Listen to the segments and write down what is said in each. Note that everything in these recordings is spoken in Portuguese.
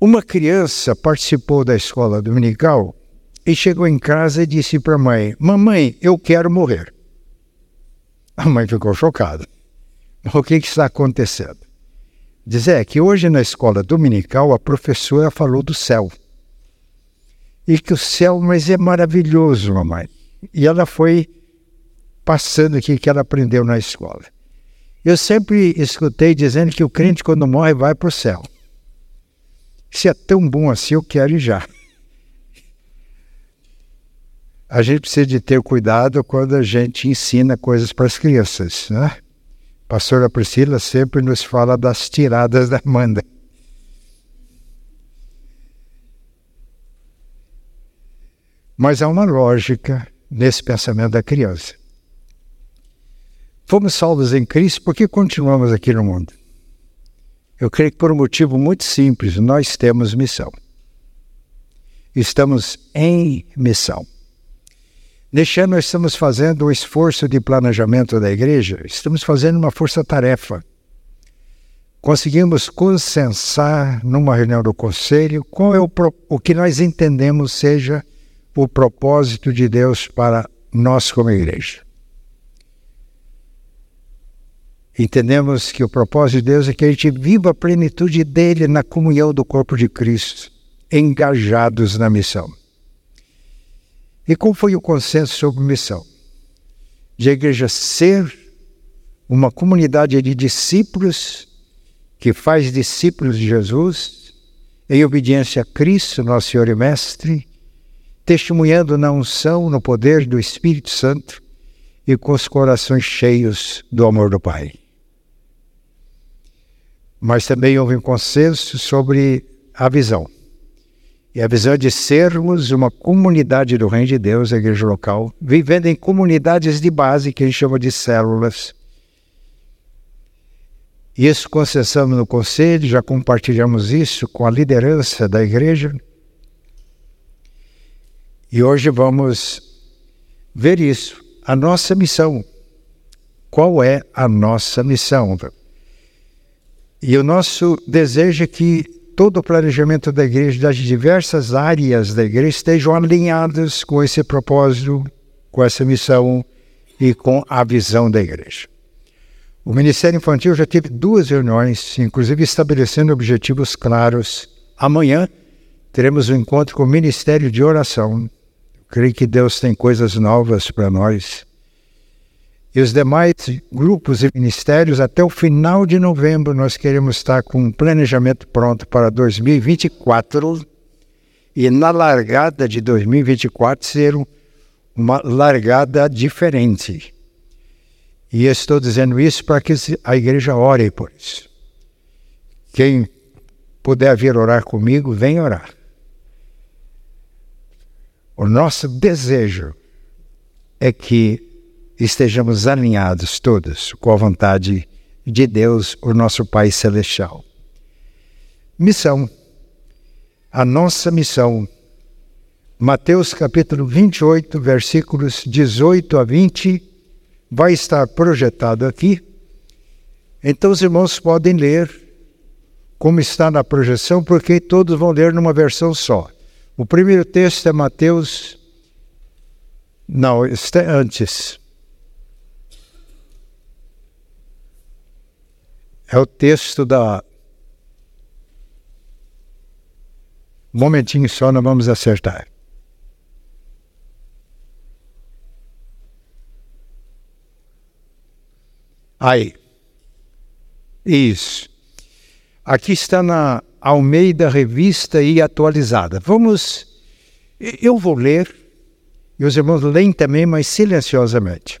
Uma criança participou da escola dominical e chegou em casa e disse para a mãe: Mamãe, eu quero morrer. A mãe ficou chocada. O que, está acontecendo? Diz é que hoje na escola dominical a professora falou do céu. E que o céu, mas é maravilhoso, mamãe. E ela foi passando aqui que ela aprendeu na escola. Eu sempre escutei dizendo que o crente, quando morre, vai para o céu. Se é tão bom assim, eu quero ir já. A gente precisa de ter cuidado quando a gente ensina coisas para as crianças, né? pastora Priscila sempre nos fala das tiradas da Amanda. Mas há uma lógica nesse pensamento da criança. Fomos salvos em Cristo porque continuamos aqui no mundo. Eu creio que por um motivo muito simples, nós temos missão. Estamos em missão. Neste ano, nós estamos fazendo um esforço de planejamento da igreja, estamos fazendo uma força-tarefa. Conseguimos consensar numa reunião do conselho qual é o, o que nós entendemos seja o propósito de Deus para nós como igreja. Entendemos que o propósito de Deus é que a gente viva a plenitude dele na comunhão do corpo de Cristo, engajados na missão. E qual foi o consenso sobre missão? De a igreja ser uma comunidade de discípulos que faz discípulos de Jesus, em obediência a Cristo, nosso Senhor e Mestre, testemunhando na unção, no poder do Espírito Santo e com os corações cheios do amor do Pai. Mas também houve um consenso sobre a visão. E a visão de sermos uma comunidade do Reino de Deus, a igreja local, vivendo em comunidades de base, que a gente chama de células. Isso concessamos no conselho, já compartilhamos isso com a liderança da igreja. E hoje vamos ver isso, a nossa missão. Qual é a nossa missão? E o nosso desejo é que todo o planejamento da igreja, das diversas áreas da igreja, estejam alinhadas com esse propósito, com essa missão e com a visão da igreja. O Ministério Infantil já teve duas reuniões, inclusive estabelecendo objetivos claros. Amanhã teremos um encontro com o Ministério de Oração. creio que Deus tem coisas novas para nós e os demais grupos e ministérios, até o final de novembro, nós queremos estar com um planejamento pronto para 2024 e na largada de 2024 ser uma largada diferente. E estou dizendo isso para que a igreja ore por isso. Quem puder vir orar comigo, vem orar. O nosso desejo é que estejamos alinhados todos com a vontade de Deus, o nosso Pai Celestial. Missão. A nossa missão. Mateus capítulo 28, versículos 18 a 20, vai estar projetado aqui. Então os irmãos podem ler como está na projeção, porque todos vão ler numa versão só. O primeiro texto é Mateus. Não, está antes. É o texto da. Um momentinho só, nós vamos acertar. Aí. Isso. Aqui está na Almeida Revista e Atualizada. Vamos. Eu vou ler, e os irmãos leem também, mas silenciosamente.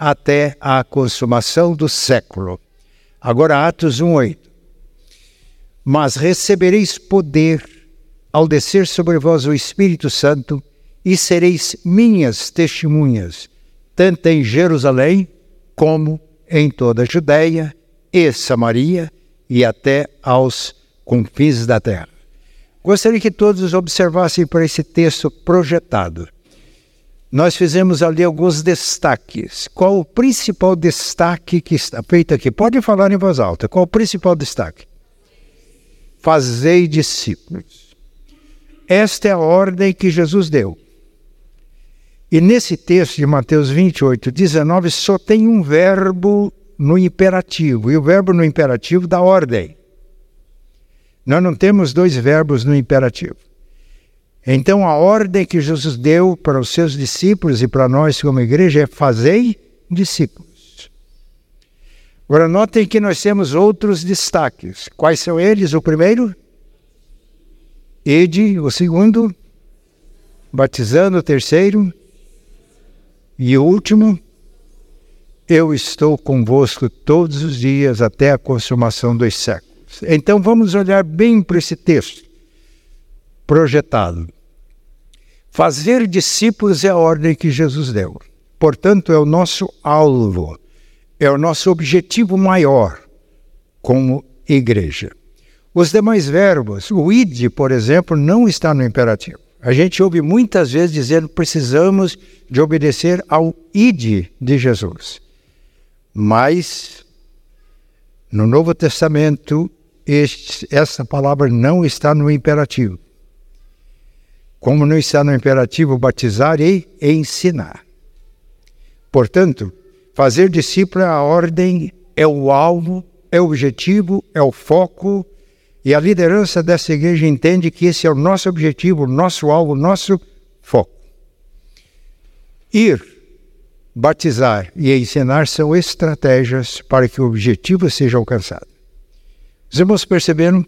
até a consumação do século. Agora, Atos 1,8. Mas recebereis poder ao descer sobre vós o Espírito Santo, e sereis minhas testemunhas, tanto em Jerusalém como em toda a Judéia e Samaria e até aos confins da terra. Gostaria que todos observassem para esse texto projetado. Nós fizemos ali alguns destaques. Qual o principal destaque que está feito aqui? Pode falar em voz alta. Qual o principal destaque? Fazei discípulos. Esta é a ordem que Jesus deu. E nesse texto de Mateus 28, 19, só tem um verbo no imperativo. E o verbo no imperativo dá ordem. Nós não temos dois verbos no imperativo. Então, a ordem que Jesus deu para os seus discípulos e para nós como igreja é fazei discípulos. Agora, notem que nós temos outros destaques. Quais são eles? O primeiro, Ide. O segundo, batizando. O terceiro, e o último, eu estou convosco todos os dias até a consumação dos séculos. Então, vamos olhar bem para esse texto projetado. Fazer discípulos é a ordem que Jesus deu. Portanto, é o nosso alvo, é o nosso objetivo maior como igreja. Os demais verbos, o id, por exemplo, não está no imperativo. A gente ouve muitas vezes dizendo precisamos de obedecer ao id de Jesus. Mas no Novo Testamento, este, essa palavra não está no imperativo como não está no imperativo batizar e ensinar. Portanto, fazer discípulo é a ordem, é o alvo, é o objetivo, é o foco, e a liderança dessa igreja entende que esse é o nosso objetivo, nosso alvo, nosso foco. Ir, batizar e ensinar são estratégias para que o objetivo seja alcançado. Os irmãos perceberam?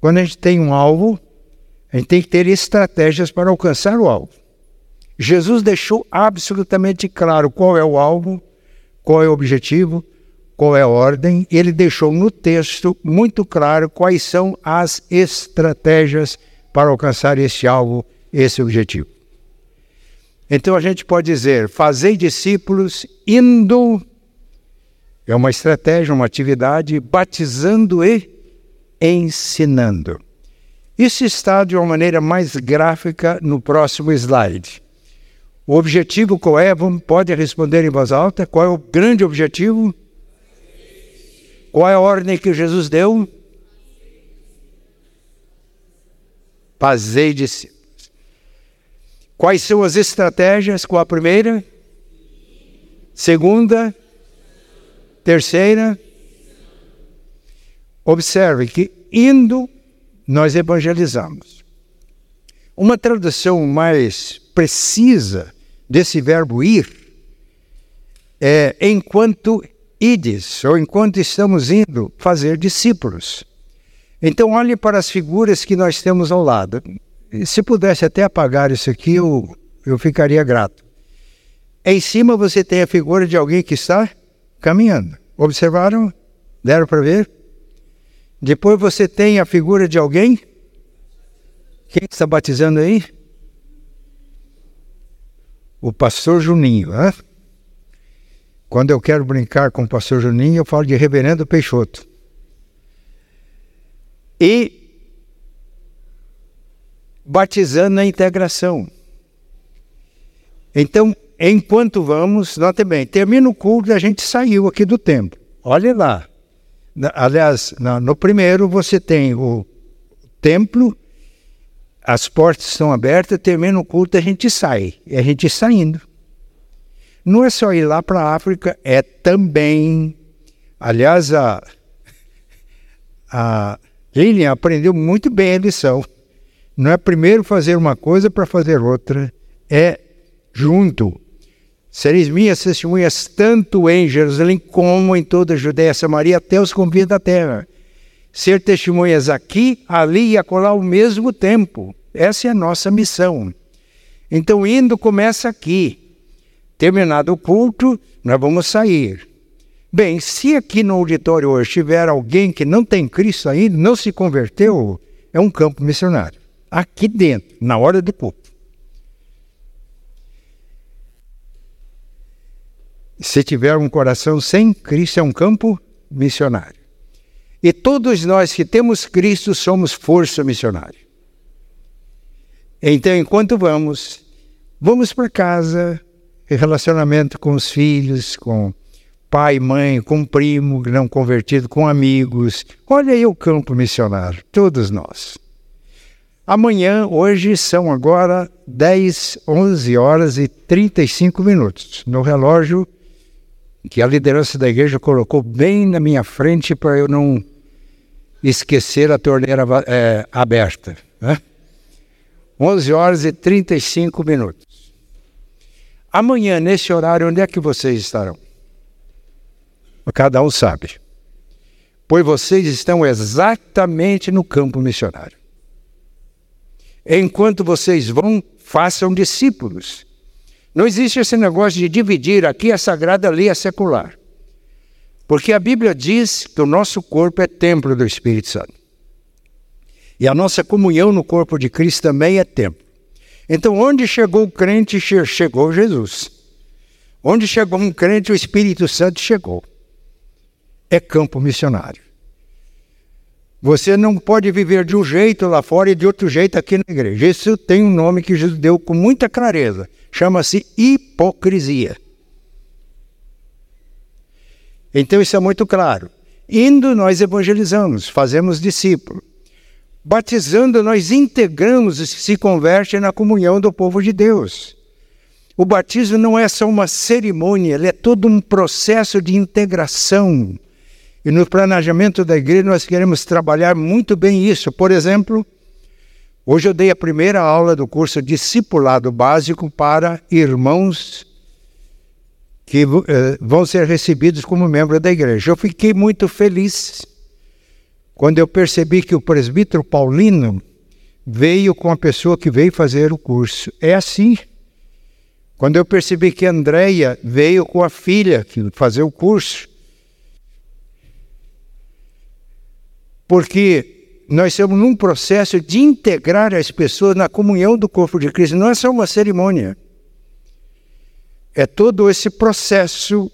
Quando a gente tem um alvo, a gente tem que ter estratégias para alcançar o alvo. Jesus deixou absolutamente claro qual é o alvo, qual é o objetivo, qual é a ordem. Ele deixou no texto muito claro quais são as estratégias para alcançar esse alvo, esse objetivo. Então a gente pode dizer: fazei discípulos indo, é uma estratégia, uma atividade, batizando e ensinando. Isso está de uma maneira mais gráfica no próximo slide. O objetivo qual é? Vamos, pode responder em voz alta. Qual é o grande objetivo? Qual é a ordem que Jesus deu? Fazei discípulos. Quais são as estratégias? Qual a primeira? Segunda? Terceira? Observe que indo nós evangelizamos. Uma tradução mais precisa desse verbo ir é enquanto ides, ou enquanto estamos indo fazer discípulos. Então, olhe para as figuras que nós temos ao lado. Se pudesse até apagar isso aqui, eu, eu ficaria grato. Em cima você tem a figura de alguém que está caminhando. Observaram? Deram para ver? Depois você tem a figura de alguém. Quem está batizando aí? O pastor Juninho. Hein? Quando eu quero brincar com o pastor Juninho, eu falo de reverendo Peixoto. E batizando na integração. Então, enquanto vamos, nós também, termina o culto, a gente saiu aqui do templo. Olha lá. Aliás, no primeiro você tem o templo, as portas estão abertas, termina o culto, a gente sai. E a gente saindo. Não é só ir lá para a África, é também. Aliás, a, a Lilian aprendeu muito bem a lição. Não é primeiro fazer uma coisa para fazer outra, é junto. Sereis minhas testemunhas tanto em Jerusalém como em toda a Judéia Samaria, até os confins da terra. Ser testemunhas aqui, ali e acolá ao mesmo tempo. Essa é a nossa missão. Então, indo começa aqui. Terminado o culto, nós vamos sair. Bem, se aqui no auditório hoje tiver alguém que não tem Cristo ainda, não se converteu, é um campo missionário. aqui dentro, na hora do culto. Se tiver um coração sem Cristo, é um campo missionário. E todos nós que temos Cristo somos força missionária. Então, enquanto vamos, vamos para casa, relacionamento com os filhos, com pai, mãe, com primo não convertido, com amigos. Olha aí o campo missionário, todos nós. Amanhã, hoje, são agora 10, 11 horas e 35 minutos. No relógio que a liderança da igreja colocou bem na minha frente para eu não esquecer a torneira é, aberta. Né? 11 horas e 35 minutos. Amanhã, nesse horário, onde é que vocês estarão? Cada um sabe. Pois vocês estão exatamente no campo missionário. Enquanto vocês vão, façam discípulos. Não existe esse negócio de dividir aqui a sagrada, ali a secular. Porque a Bíblia diz que o nosso corpo é templo do Espírito Santo. E a nossa comunhão no corpo de Cristo também é templo. Então, onde chegou o crente, chegou Jesus. Onde chegou um crente, o Espírito Santo chegou. É campo missionário. Você não pode viver de um jeito lá fora e de outro jeito aqui na igreja. Isso tem um nome que Jesus deu com muita clareza. Chama-se hipocrisia. Então isso é muito claro. Indo, nós evangelizamos, fazemos discípulo. Batizando, nós integramos os que se convertem na comunhão do povo de Deus. O batismo não é só uma cerimônia, ele é todo um processo de integração. E no planejamento da igreja nós queremos trabalhar muito bem isso. Por exemplo, hoje eu dei a primeira aula do curso Discipulado Básico para irmãos que eh, vão ser recebidos como membro da igreja. Eu fiquei muito feliz quando eu percebi que o presbítero Paulino veio com a pessoa que veio fazer o curso. É assim. Quando eu percebi que Andréia veio com a filha fazer o curso. Porque nós estamos num processo de integrar as pessoas na comunhão do corpo de Cristo. Não é só uma cerimônia. É todo esse processo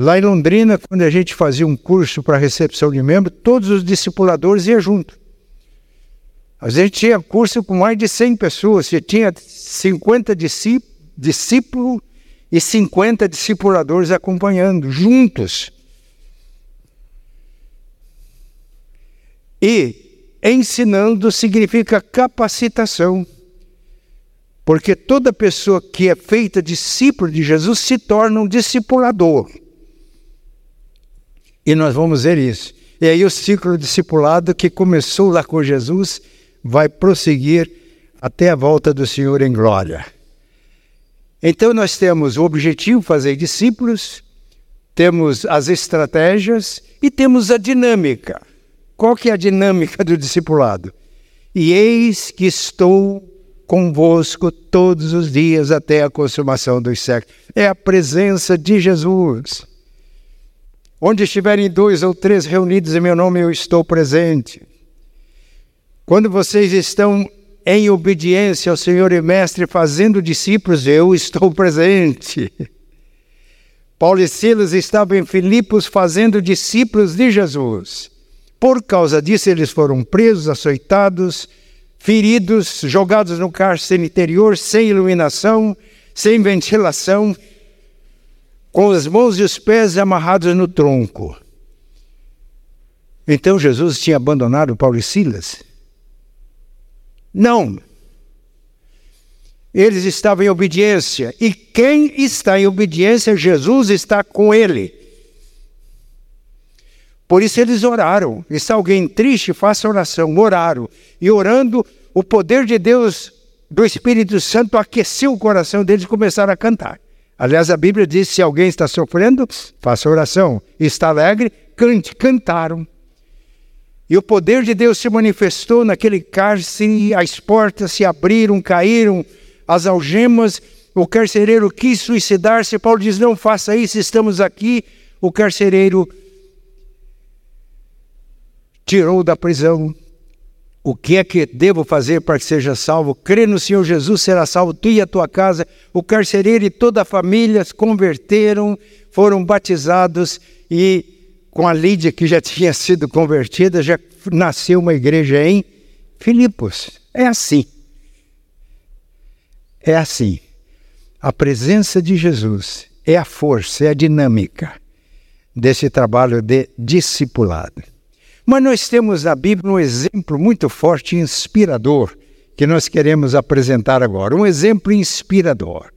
Lá em Londrina, quando a gente fazia um curso para recepção de membros, todos os discipuladores iam junto. A gente tinha curso com mais de 100 pessoas, você tinha 50 discípulos e 50 discipuladores acompanhando, juntos. E ensinando significa capacitação. Porque toda pessoa que é feita discípulo de Jesus se torna um discipulador. E nós vamos ver isso. E aí o ciclo discipulado que começou lá com Jesus vai prosseguir até a volta do Senhor em glória. Então nós temos o objetivo fazer discípulos, temos as estratégias e temos a dinâmica. Qual que é a dinâmica do discipulado? E eis que estou convosco todos os dias até a consumação dos séculos. É a presença de Jesus. Onde estiverem dois ou três reunidos em meu nome, eu estou presente. Quando vocês estão em obediência ao Senhor e Mestre, fazendo discípulos, eu estou presente. Paulo e Silas estavam em Filipos fazendo discípulos de Jesus. Por causa disso, eles foram presos, açoitados, feridos, jogados no cárcere interior, sem iluminação, sem ventilação, com as mãos e os pés amarrados no tronco. Então Jesus tinha abandonado Paulo e Silas? Não. Eles estavam em obediência. E quem está em obediência, Jesus está com ele. Por isso eles oraram. E se alguém triste, faça oração. Oraram. E orando, o poder de Deus, do Espírito Santo, aqueceu o coração deles e começaram a cantar. Aliás, a Bíblia diz: se alguém está sofrendo, faça oração. Está alegre, cante. Cantaram. E o poder de Deus se manifestou naquele cárcere, as portas se abriram, caíram as algemas. O carcereiro quis suicidar-se. Paulo diz: Não faça isso, estamos aqui. O carcereiro tirou da prisão O que é que devo fazer para que seja salvo? Crê no Senhor Jesus, será salvo tu e a tua casa. O carcereiro e toda a família se converteram, foram batizados e com a Lídia, que já tinha sido convertida, já nasceu uma igreja em Filipos. É assim. É assim. A presença de Jesus é a força, é a dinâmica desse trabalho de discipulado. Mas nós temos na Bíblia um exemplo muito forte e inspirador que nós queremos apresentar agora. Um exemplo inspirador.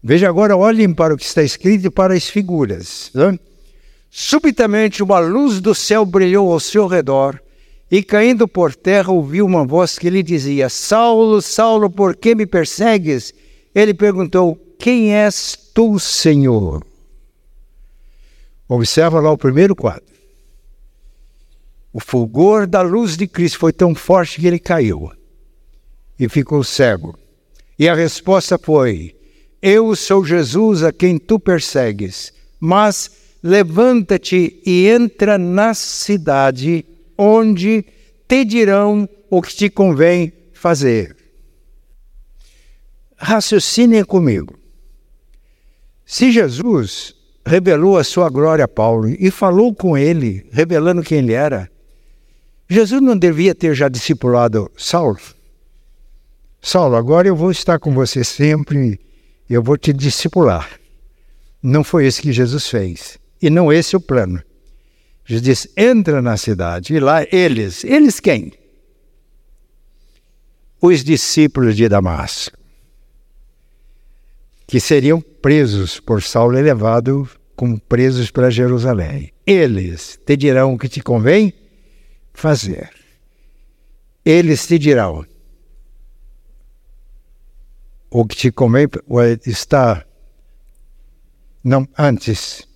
Veja agora, olhem para o que está escrito e para as figuras. Né? Subitamente uma luz do céu brilhou ao seu redor e, caindo por terra, ouviu uma voz que lhe dizia: Saulo, Saulo, por que me persegues? Ele perguntou: Quem és tu, Senhor? Observa lá o primeiro quadro. O fulgor da luz de Cristo foi tão forte que ele caiu e ficou cego. E a resposta foi: Eu sou Jesus a quem tu persegues, mas levanta-te e entra na cidade, onde te dirão o que te convém fazer. Raciocinem comigo. Se Jesus revelou a sua glória a Paulo e falou com ele, revelando quem ele era, Jesus não devia ter já discipulado Saulo? Saulo, agora eu vou estar com você sempre, eu vou te discipular. Não foi isso que Jesus fez. E não esse é o plano. Jesus disse: entra na cidade, e lá eles, eles quem? Os discípulos de Damasco, que seriam presos por Saulo e levados como presos para Jerusalém. Eles te dirão o que te convém fazer. Eles te dirão o que te convém está não antes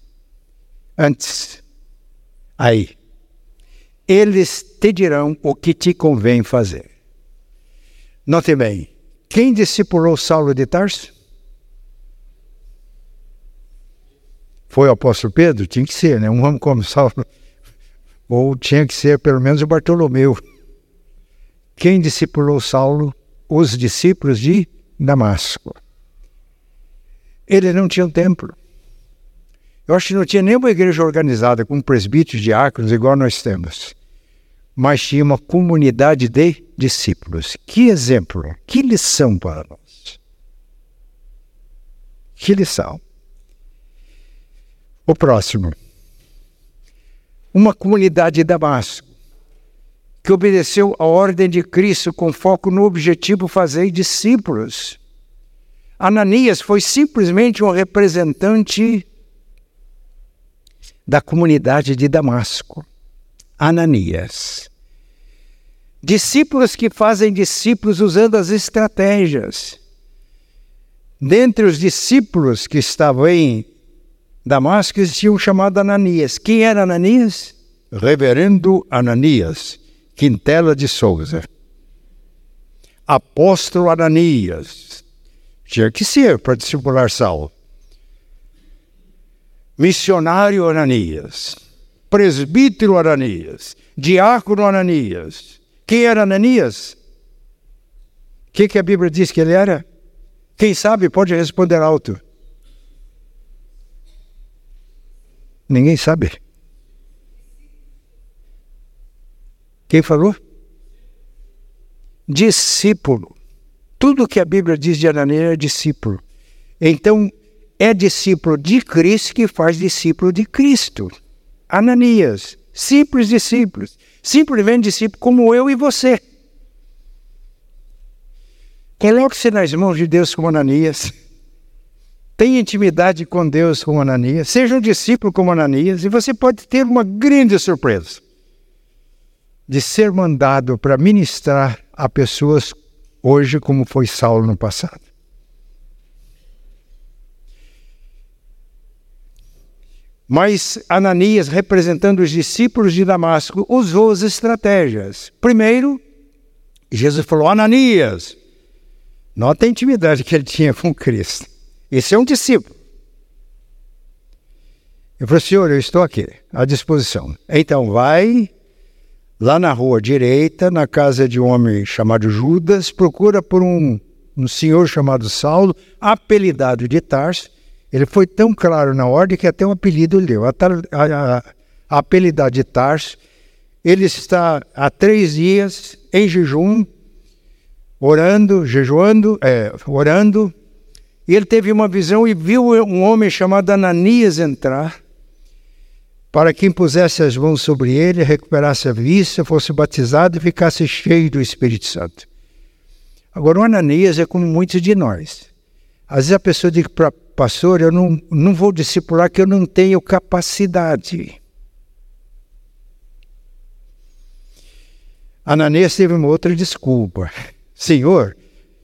antes aí eles te dirão o que te convém fazer. Note bem, quem discipulou Saulo de Tarso? Foi o apóstolo Pedro? Tinha que ser, né? Um homem como Saulo ou tinha que ser pelo menos o Bartolomeu. Quem discipulou Saulo? Os discípulos de Damasco. Ele não tinha um templo. Eu acho que não tinha nenhuma igreja organizada com presbíteros, diáconos, igual nós temos. Mas tinha uma comunidade de discípulos. Que exemplo, que lição para nós. Que lição. O próximo uma comunidade de Damasco, que obedeceu à ordem de Cristo com foco no objetivo fazer discípulos. Ananias foi simplesmente um representante da comunidade de Damasco. Ananias. Discípulos que fazem discípulos usando as estratégias. Dentre os discípulos que estavam em Damasco existia um chamado Ananias. Quem era Ananias? Reverendo Ananias, Quintela de Souza. Apóstolo Ananias. Tinha que ser para discipular Saulo. Missionário Ananias. Presbítero Ananias. Diácono Ananias. Quem era Ananias? O que, que a Bíblia diz que ele era? Quem sabe pode responder alto. Ninguém sabe. Quem falou? Discípulo. Tudo que a Bíblia diz de Ananias é discípulo. Então, é discípulo de Cristo que faz discípulo de Cristo. Ananias, simples discípulos, simplesmente discípulo como eu e você. Coloque-se nas mãos de Deus como Ananias. Tenha intimidade com Deus como Ananias, seja um discípulo como Ananias, e você pode ter uma grande surpresa de ser mandado para ministrar a pessoas hoje como foi Saulo no passado. Mas Ananias, representando os discípulos de Damasco, usou as estratégias. Primeiro, Jesus falou: Ananias, nota a intimidade que ele tinha com Cristo. Esse é um discípulo. Eu falei, senhor, eu estou aqui, à disposição. Então vai lá na rua direita, na casa de um homem chamado Judas, procura por um, um senhor chamado Saulo, apelidado de Tarso. Ele foi tão claro na ordem que até um apelido lhe deu. A, a, a apelidado de Tarso. Ele está há três dias em jejum, orando, jejuando, é, orando, e ele teve uma visão e viu um homem chamado Ananias entrar para que impusesse as mãos sobre ele, recuperasse a vista, fosse batizado e ficasse cheio do Espírito Santo. Agora, o Ananias é como muitos de nós. Às vezes a pessoa diz para pastor, eu não, não vou discipular que eu não tenho capacidade. Ananias teve uma outra desculpa. Senhor,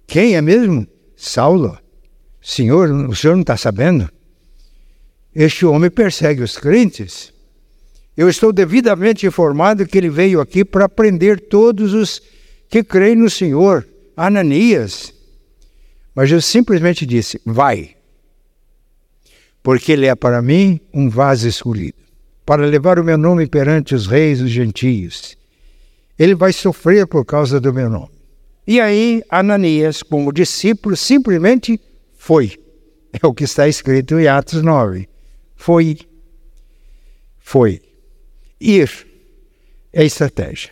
quem é mesmo? Saulo. Senhor, o senhor não está sabendo? Este homem persegue os crentes. Eu estou devidamente informado que ele veio aqui para prender todos os que creem no Senhor. Ananias. Mas eu simplesmente disse: vai. Porque ele é para mim um vaso escolhido para levar o meu nome perante os reis dos gentios. Ele vai sofrer por causa do meu nome. E aí, Ananias, como discípulo, simplesmente foi. É o que está escrito em Atos 9. Foi. Foi. Ir é estratégia.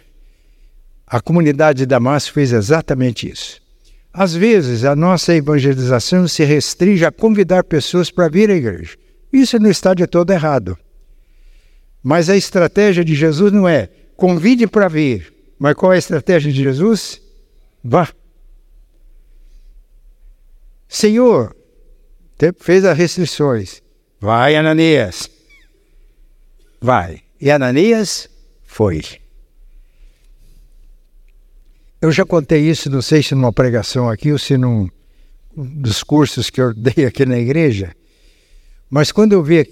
A comunidade de Damasco fez exatamente isso. Às vezes, a nossa evangelização se restringe a convidar pessoas para vir à igreja. Isso não está de todo errado. Mas a estratégia de Jesus não é convide para vir. Mas qual é a estratégia de Jesus? Vá. Senhor, fez as restrições. Vai, Ananias. Vai. E Ananias foi. Eu já contei isso, não sei se numa pregação aqui ou se num dos cursos que eu dei aqui na igreja, mas quando eu vi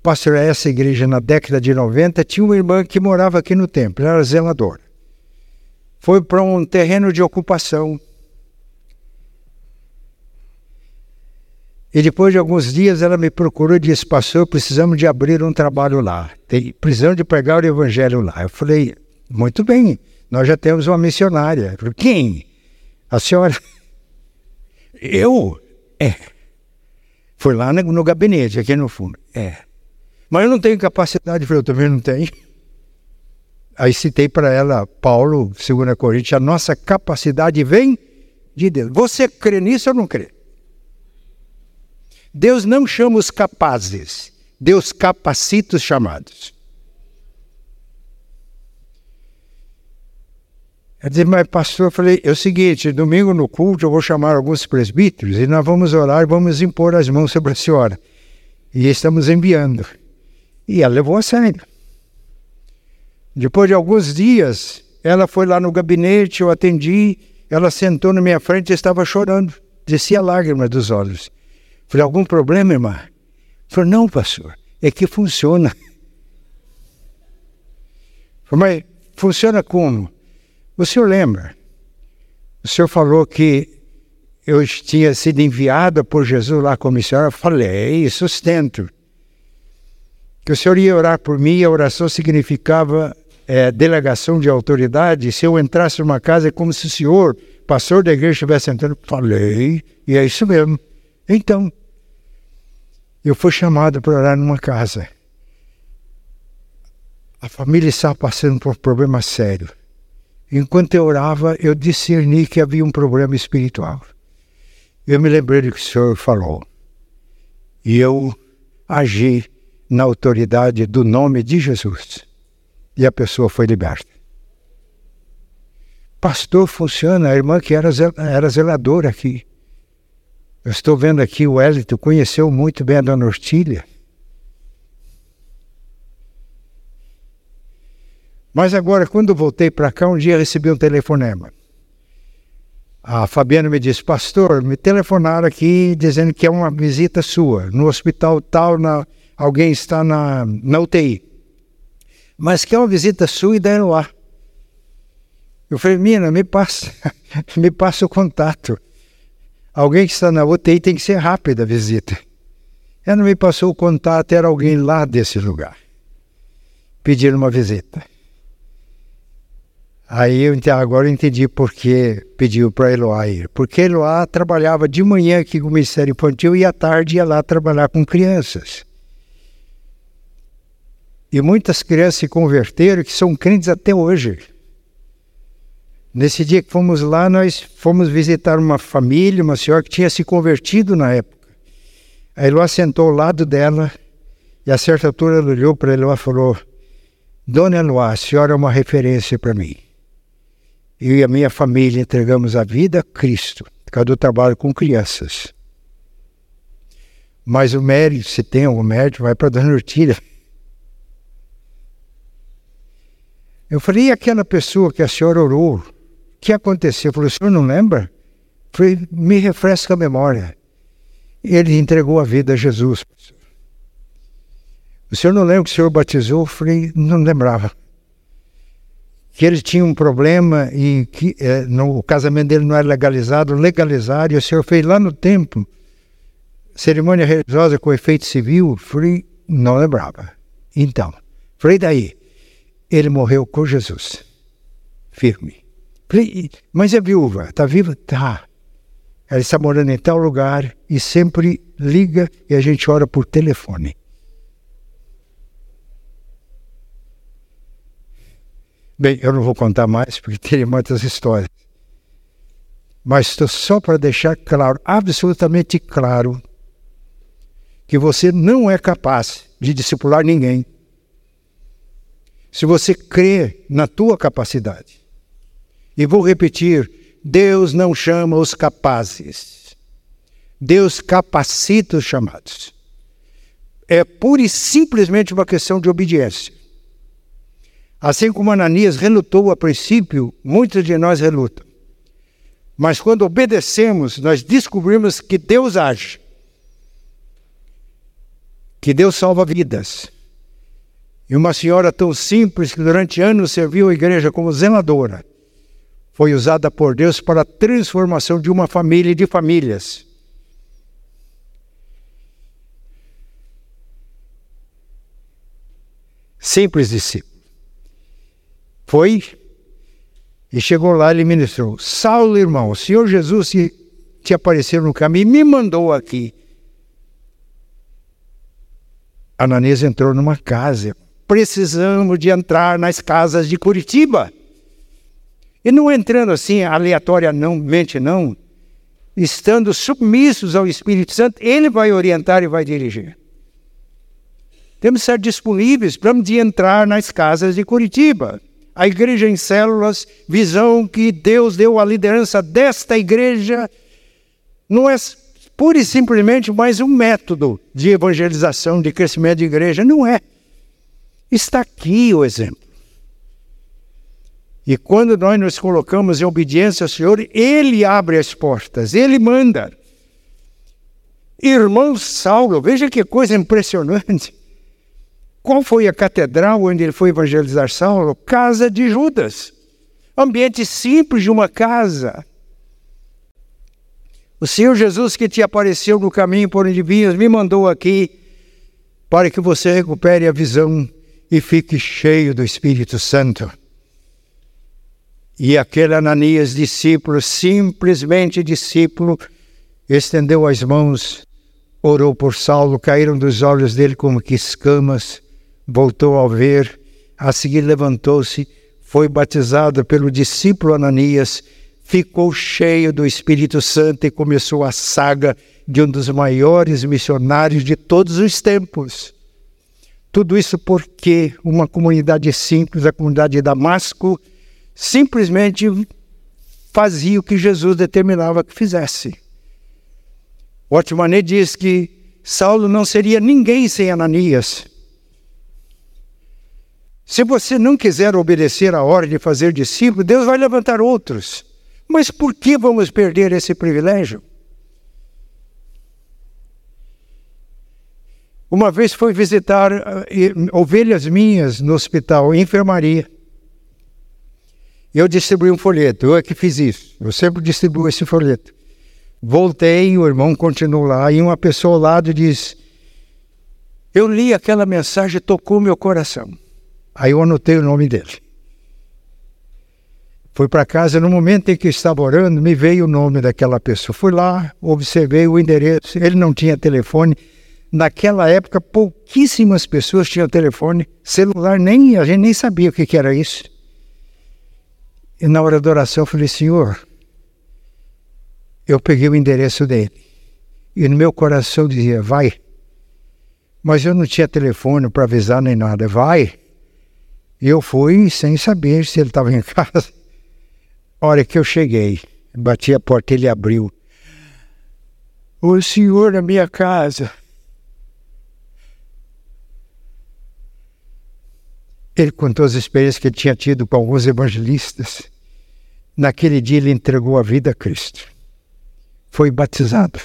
pastorear essa igreja na década de 90, tinha uma irmã que morava aqui no templo, ela era zeladora. Foi para um terreno de ocupação E depois de alguns dias ela me procurou e disse: Pastor, precisamos de abrir um trabalho lá. Tem, precisamos de pregar o evangelho lá. Eu falei: Muito bem, nós já temos uma missionária. Falei, Quem? A senhora? Eu? É. Foi lá no, no gabinete, aqui no fundo. É. Mas eu não tenho capacidade. Eu falei: Eu também não tenho. Aí citei para ela, Paulo, 2 Coríntios: A nossa capacidade vem de Deus. Você crê nisso ou não crê? Deus não chama os capazes, Deus capacita os chamados. Eu disse, mas pastor, eu falei, é o seguinte, domingo no culto eu vou chamar alguns presbíteros e nós vamos orar vamos impor as mãos sobre a senhora. E estamos enviando. E ela levou a sério. Depois de alguns dias, ela foi lá no gabinete, eu atendi, ela sentou na minha frente e estava chorando. Descia lágrimas dos olhos. Falei, algum problema, irmã? Falei, não, pastor, é que funciona. Falei, mas funciona como? O senhor lembra? O senhor falou que eu tinha sido enviado por Jesus lá como missionário. Eu falei, sustento. Que o senhor ia orar por mim, a oração significava é, delegação de autoridade. Se eu entrasse numa casa, é como se o senhor, pastor da igreja, estivesse entrando. Falei, e é isso mesmo. Então, eu fui chamado para orar numa casa. A família estava passando por um problema sério. Enquanto eu orava, eu discerni que havia um problema espiritual. Eu me lembrei do que o Senhor falou. E eu agi na autoridade do nome de Jesus. E a pessoa foi liberta. Pastor, funciona. A irmã que era, era zeladora aqui. Eu estou vendo aqui o Wellington conheceu muito bem a dona Ortília. Mas agora, quando voltei para cá, um dia recebi um telefonema. A Fabiana me disse, pastor, me telefonaram aqui dizendo que é uma visita sua. No hospital tal, na, alguém está na, na UTI. Mas que é uma visita sua e deram lá. Eu falei, Mina, me passa, me passa o contato. Alguém que está na UTI tem que ser rápida a visita. Ela me passou o contato, era alguém lá desse lugar. Pediram uma visita. Aí eu, agora eu entendi por que pediu para Eloá ir. Porque Eloá trabalhava de manhã aqui com o Ministério Infantil e à tarde ia lá trabalhar com crianças. E muitas crianças se converteram que são crentes até hoje. Nesse dia que fomos lá, nós fomos visitar uma família, uma senhora que tinha se convertido na época. A Eloá sentou ao lado dela e a certa altura ela olhou para Eloá e falou: Dona Eloá, a senhora é uma referência para mim. Eu e a minha família entregamos a vida a Cristo, por causa do trabalho com crianças. Mas o mérito, se tem algum mérito, vai para a Dona Urtilha. Eu falei, e aquela pessoa que a senhora orou? Que aconteceu? Eu falei, o senhor não lembra? Falei, me refresca a memória. Ele entregou a vida a Jesus. O senhor não lembra que o senhor batizou? Falei, não lembrava. Que ele tinha um problema e que é, no, o casamento dele não era legalizado, legalizaram, e o senhor fez lá no templo, cerimônia religiosa com efeito civil. Falei, não lembrava. Então, falei daí ele morreu com Jesus. Firme. Mas é viúva, está viva? Tá. Ela está morando em tal lugar e sempre liga e a gente ora por telefone. Bem, eu não vou contar mais porque teria muitas histórias. Mas estou só para deixar claro, absolutamente claro, que você não é capaz de discipular ninguém se você crê na tua capacidade. E vou repetir: Deus não chama os capazes. Deus capacita os chamados. É pura e simplesmente uma questão de obediência. Assim como Ananias relutou a princípio, muitos de nós relutam. Mas quando obedecemos, nós descobrimos que Deus age. Que Deus salva vidas. E uma senhora tão simples que durante anos serviu a igreja como zeladora foi usada por Deus para a transformação de uma família e de famílias. Simples discípulo. Foi e chegou lá e ministrou: Saulo, irmão, o Senhor Jesus te, te apareceu no caminho e me mandou aqui. Ananias entrou numa casa precisamos de entrar nas casas de Curitiba. E não entrando assim aleatoriamente, não. Estando submissos ao Espírito Santo, Ele vai orientar e vai dirigir. Temos que estar disponíveis para de entrar nas casas de Curitiba. A igreja em células, visão que Deus deu à liderança desta igreja, não é pura e simplesmente mais um método de evangelização, de crescimento de igreja. Não é. Está aqui o exemplo. E quando nós nos colocamos em obediência ao Senhor, Ele abre as portas, Ele manda. Irmão Saulo, veja que coisa impressionante. Qual foi a catedral onde ele foi evangelizar Saulo? Casa de Judas. Ambiente simples de uma casa. O Senhor Jesus que te apareceu no caminho por onde vinhas me mandou aqui para que você recupere a visão e fique cheio do Espírito Santo. E aquele Ananias, discípulo, simplesmente discípulo, estendeu as mãos, orou por Saulo, caíram dos olhos dele como que escamas, voltou a ver, a seguir levantou-se, foi batizado pelo discípulo Ananias, ficou cheio do Espírito Santo e começou a saga de um dos maiores missionários de todos os tempos. Tudo isso porque uma comunidade simples, a comunidade de Damasco, simplesmente fazia o que Jesus determinava que fizesse. Otmané diz que Saulo não seria ninguém sem Ananias. Se você não quiser obedecer a ordem de fazer discípulo, Deus vai levantar outros. Mas por que vamos perder esse privilégio? Uma vez fui visitar uh, ovelhas minhas no hospital, enfermaria. Eu distribuí um folheto, eu é que fiz isso. Eu sempre distribuo esse folheto. Voltei, o irmão continuou lá, e uma pessoa ao lado diz: Eu li aquela mensagem, tocou meu coração. Aí eu anotei o nome dele. Fui para casa, no momento em que estava orando, me veio o nome daquela pessoa. Fui lá, observei o endereço, ele não tinha telefone. Naquela época, pouquíssimas pessoas tinham telefone, celular, nem a gente nem sabia o que, que era isso. E na hora da oração eu falei, Senhor, eu peguei o endereço dele. E no meu coração dizia, vai. Mas eu não tinha telefone para avisar nem nada, vai. E eu fui sem saber se ele estava em casa. A hora que eu cheguei, bati a porta, ele abriu. O senhor na minha casa. Ele contou as experiências que ele tinha tido com alguns evangelistas. Naquele dia ele entregou a vida a Cristo. Foi batizado.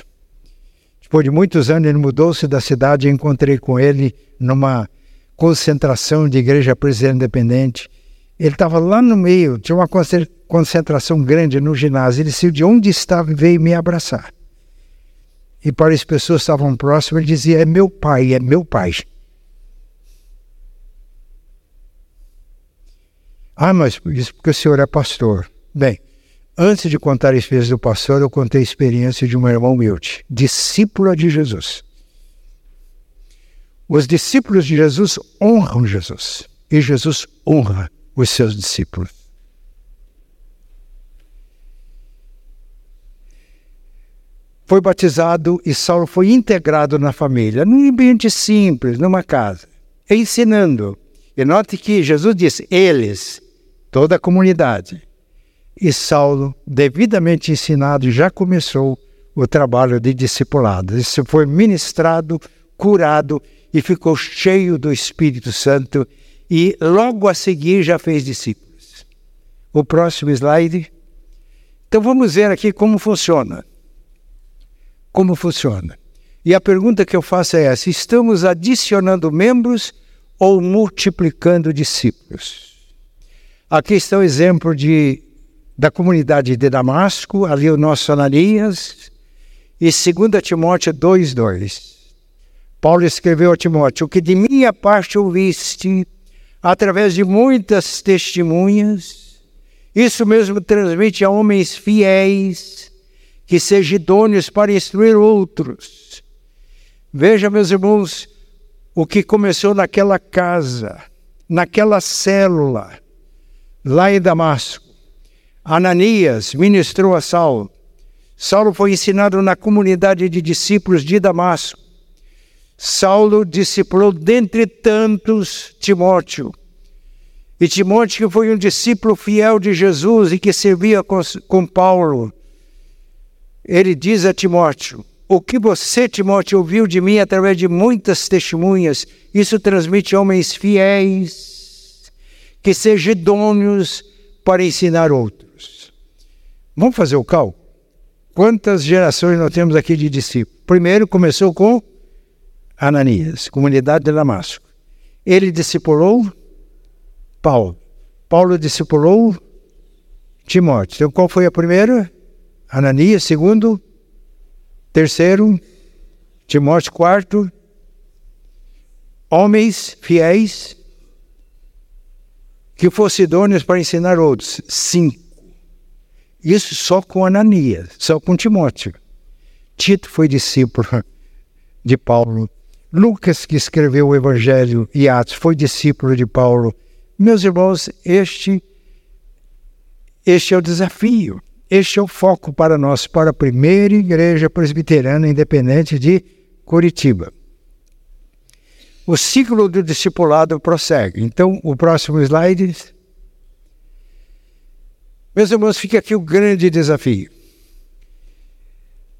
Depois de muitos anos ele mudou-se da cidade e encontrei com ele numa concentração de igreja presbiteriana independente. Ele estava lá no meio, tinha uma concentração grande no ginásio. Ele saiu de onde estava e veio me abraçar. E para as pessoas que estavam próximas, ele dizia: É meu pai, é meu pai. Ah, mas isso porque o senhor é pastor. Bem, antes de contar a experiência do pastor, eu contei a experiência de um irmão humilde, discípula de Jesus. Os discípulos de Jesus honram Jesus e Jesus honra os seus discípulos. foi batizado e Saulo foi integrado na família, num ambiente simples, numa casa, ensinando. E note que Jesus disse: eles, toda a comunidade. E Saulo, devidamente ensinado, já começou o trabalho de discipulado. Isso foi ministrado, curado e ficou cheio do Espírito Santo. E logo a seguir já fez discípulos. O próximo slide. Então vamos ver aqui como funciona como funciona. E a pergunta que eu faço é essa: estamos adicionando membros ou multiplicando discípulos? Aqui está o exemplo de, da comunidade de Damasco, ali o nosso Ananias, e 2 Timóteo 2,2. Paulo escreveu a Timóteo: O que de minha parte ouviste, através de muitas testemunhas, isso mesmo transmite a homens fiéis que sejam idôneos para instruir outros. Veja, meus irmãos, o que começou naquela casa, naquela célula, lá em Damasco. Ananias ministrou a Saulo. Saulo foi ensinado na comunidade de discípulos de Damasco. Saulo discipulou dentre tantos Timóteo. E Timóteo foi um discípulo fiel de Jesus e que servia com, com Paulo ele diz a Timóteo: O que você, Timóteo, ouviu de mim através de muitas testemunhas, isso transmite homens fiéis, que sejam idôneos para ensinar outros. Vamos fazer o cálculo? Quantas gerações nós temos aqui de discípulos? Primeiro começou com Ananias, comunidade de Damasco. Ele discipulou Paulo. Paulo discipulou Timóteo. Então, qual foi a primeira? Ananias, segundo. Terceiro, Timóteo, quarto. Homens fiéis que fossem idôneos para ensinar outros. Cinco. Isso só com Ananias, só com Timóteo. Tito foi discípulo de Paulo. Lucas, que escreveu o Evangelho e Atos, foi discípulo de Paulo. Meus irmãos, este, este é o desafio. Este é o foco para nós, para a primeira igreja presbiteriana independente de Curitiba. O ciclo do discipulado prossegue. Então, o próximo slide. Meus irmãos, fica aqui o grande desafio.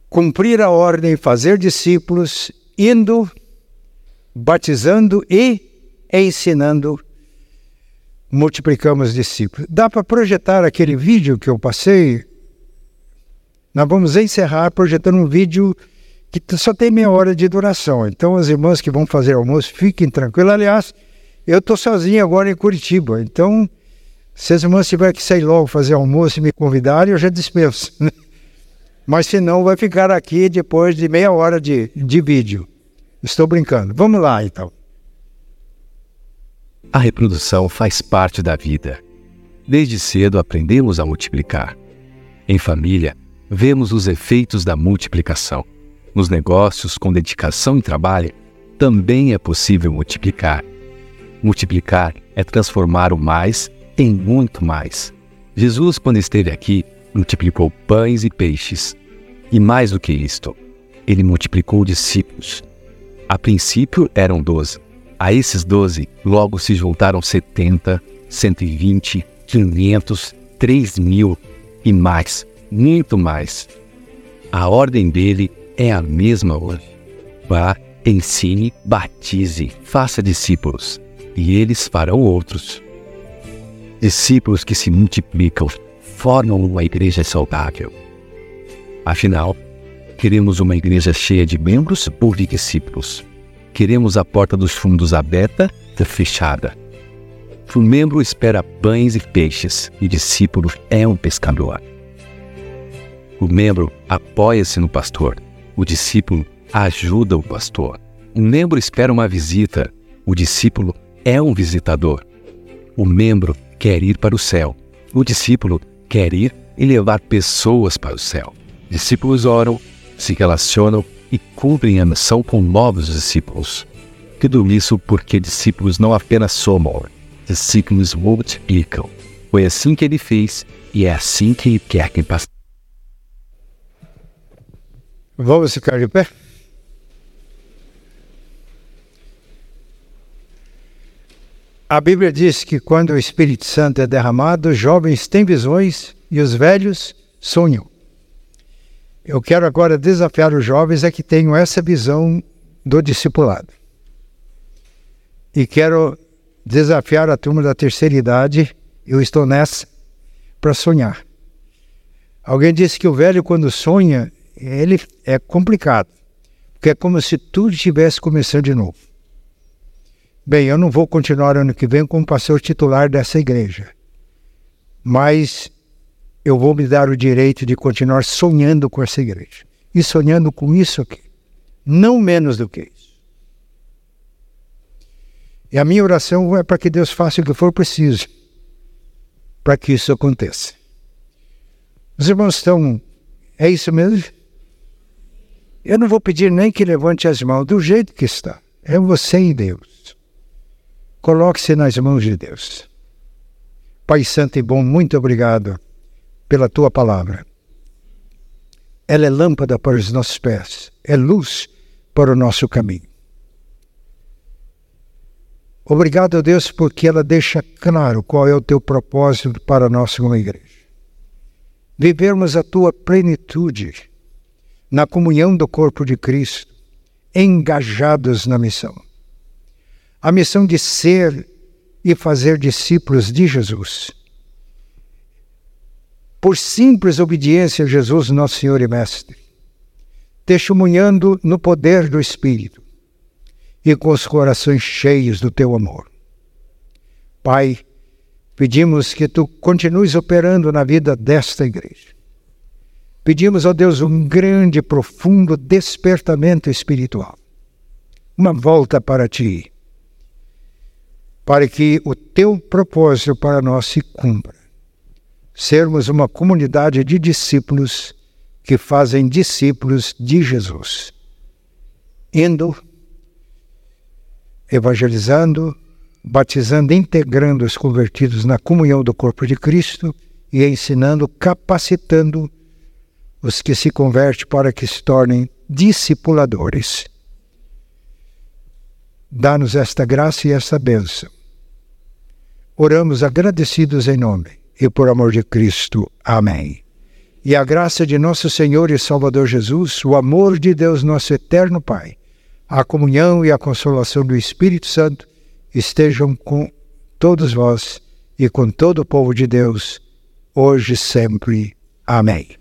Cumprir a ordem, fazer discípulos, indo, batizando e ensinando multiplicamos discípulos. Dá para projetar aquele vídeo que eu passei nós vamos encerrar projetando um vídeo que só tem meia hora de duração. Então, as irmãs que vão fazer almoço, fiquem tranquilas. Aliás, eu estou sozinho agora em Curitiba. Então, se as irmãs tiverem que sair logo fazer almoço e me convidarem, eu já dispenso. Mas se não, vai ficar aqui depois de meia hora de, de vídeo. Estou brincando. Vamos lá, então. A reprodução faz parte da vida Desde cedo aprendemos a multiplicar. Em família, vemos os efeitos da multiplicação. Nos negócios, com dedicação e trabalho, também é possível multiplicar. Multiplicar é transformar o mais em muito mais. Jesus, quando esteve aqui, multiplicou pães e peixes. E mais do que isto, ele multiplicou discípulos. A princípio eram doze. A esses doze, logo se juntaram setenta, cento e vinte, quinhentos, três mil e mais, muito mais. A ordem dele é a mesma hoje. Vá, ensine, batize, faça discípulos, e eles farão outros. Discípulos que se multiplicam formam uma igreja saudável. Afinal, queremos uma igreja cheia de membros ou de discípulos? Queremos a porta dos fundos aberta ou fechada? O membro espera pães e peixes e discípulo é um pescador. O membro apoia-se no pastor, o discípulo ajuda o pastor. O membro espera uma visita, o discípulo é um visitador. O membro quer ir para o céu, o discípulo quer ir e levar pessoas para o céu. Discípulos oram, se relacionam e cumprem a missão com novos discípulos. Tudo isso porque discípulos não apenas somam, discípulos multiplicam. Foi assim que ele fez e é assim que ele quer que passe. Vamos ficar de pé? A Bíblia diz que quando o Espírito Santo é derramado, os jovens têm visões e os velhos sonham. Eu quero agora desafiar os jovens a que tenham essa visão do discipulado. E quero desafiar a turma da terceira idade, eu estou nessa, para sonhar. Alguém disse que o velho, quando sonha, ele é complicado, porque é como se tudo estivesse começando de novo. Bem, eu não vou continuar ano que vem como pastor titular dessa igreja, mas eu vou me dar o direito de continuar sonhando com essa igreja e sonhando com isso aqui, não menos do que isso. E a minha oração é para que Deus faça o que for preciso para que isso aconteça. Os irmãos estão. É isso mesmo? Eu não vou pedir nem que levante as mãos do jeito que está. É você e Deus. Coloque-se nas mãos de Deus. Pai Santo e bom, muito obrigado pela tua palavra. Ela é lâmpada para os nossos pés, é luz para o nosso caminho. Obrigado, Deus, porque ela deixa claro qual é o teu propósito para nós como igreja. Vivermos a tua plenitude na comunhão do corpo de Cristo, engajados na missão. A missão de ser e fazer discípulos de Jesus. Por simples obediência a Jesus, nosso Senhor e Mestre, testemunhando no poder do Espírito e com os corações cheios do teu amor. Pai, pedimos que tu continues operando na vida desta igreja Pedimos a Deus um grande, profundo despertamento espiritual, uma volta para ti, para que o teu propósito para nós se cumpra. Sermos uma comunidade de discípulos que fazem discípulos de Jesus, indo, evangelizando, batizando, integrando os convertidos na comunhão do corpo de Cristo e ensinando, capacitando os que se convertem para que se tornem discipuladores. Dá-nos esta graça e esta bênção. Oramos agradecidos em nome e por amor de Cristo. Amém. E a graça de nosso Senhor e Salvador Jesus, o amor de Deus, nosso eterno Pai, a comunhão e a consolação do Espírito Santo estejam com todos vós e com todo o povo de Deus, hoje e sempre. Amém.